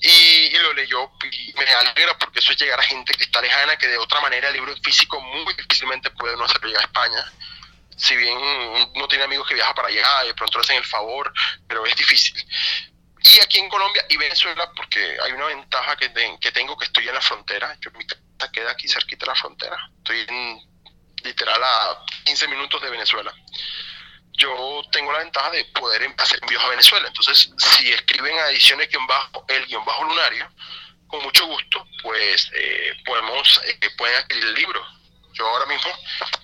Y, lo leyó y me alegra porque eso es llegar a gente que está lejana, que de otra manera el libro físico muy difícilmente puede no hacerlo llegar a España. Si bien uno tiene amigos que viajan para allá y de pronto hacen el favor, pero es difícil. Y aquí en Colombia y Venezuela, porque hay una ventaja que, que tengo que estoy en la frontera. Yo, mi queda aquí cerquita de la frontera. Estoy literal a 15 minutos de Venezuela. Yo tengo la ventaja de poder hacer envíos a Venezuela. Entonces, si escriben a ediciones guion bajo, el guion bajo lunario, con mucho gusto, pues eh, podemos, eh, pueden adquirir el libro. Yo ahora mismo,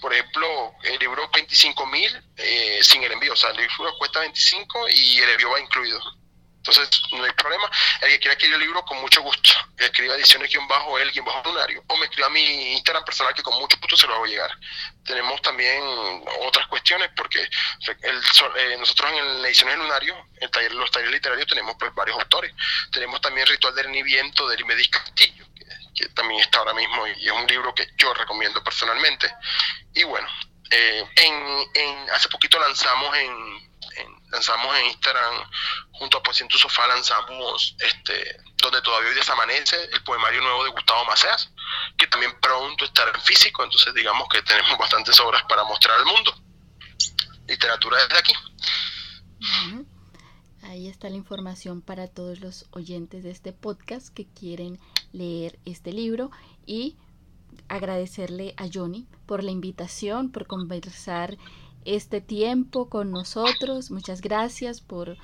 por ejemplo, el libro 25 mil eh, sin el envío, o sea, el libro cuesta 25 y el envío va incluido. Entonces, no hay problema. El que quiera adquirir el libro, con mucho gusto. Escriba ediciones guion bajo lunario. O me escriba a mi Instagram personal que con mucho gusto se lo hago llegar. Tenemos también otras cuestiones porque eh, nosotros en ediciones lunario, en taller, los talleres literarios, tenemos pues varios autores. Tenemos también Ritual del Niviento de Limedis Castillo, que, también está ahora mismo y es un libro que yo recomiendo personalmente. Y bueno, eh, en, en, hace poquito lanzamos en lanzamos en Instagram, junto a Poesía sofá, lanzamos este, donde todavía hoy desamanece, el poemario nuevo de Gustavo Maceas, que también pronto estará en físico, entonces digamos que tenemos bastantes obras para mostrar al mundo. Literatura desde aquí. Ahí está la información para todos los oyentes de este podcast que quieren leer este libro y agradecerle a Johnny por la invitación, por conversar este tiempo con nosotros. Muchas gracias por,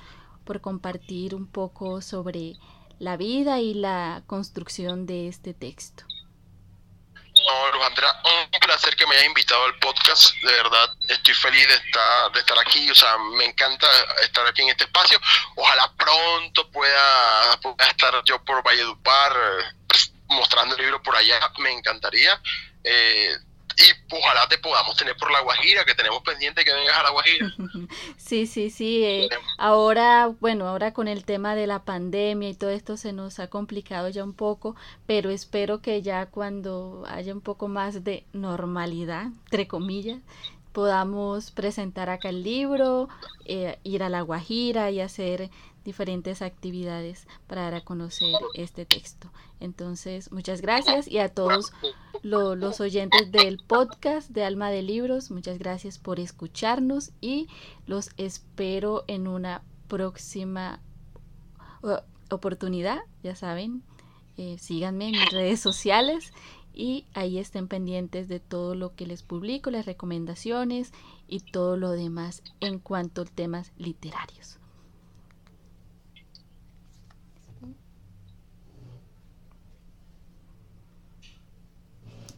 por compartir un poco sobre la vida y la construcción de este texto. No, Alejandra, un placer que me hayas invitado al podcast. De verdad, estoy feliz de estar, de estar aquí. O sea, me encanta estar aquí en este espacio. Ojalá pronto pueda, pueda estar yo por Valledupar pues, mostrando el libro por allá. Me encantaría. Eh, y ojalá te podamos tener por la Guajira, que tenemos pendiente que vengas a la Guajira. Sí, sí, sí. Eh, ahora, bueno, ahora con el tema de la pandemia y todo esto se nos ha complicado ya un poco, pero espero que ya cuando haya un poco más de normalidad, entre comillas, podamos presentar acá el libro, eh, ir a la Guajira y hacer diferentes actividades para dar a conocer este texto. Entonces, muchas gracias y a todos los oyentes del podcast de Alma de Libros, muchas gracias por escucharnos y los espero en una próxima oportunidad, ya saben, eh, síganme en mis redes sociales y ahí estén pendientes de todo lo que les publico, las recomendaciones y todo lo demás en cuanto a temas literarios.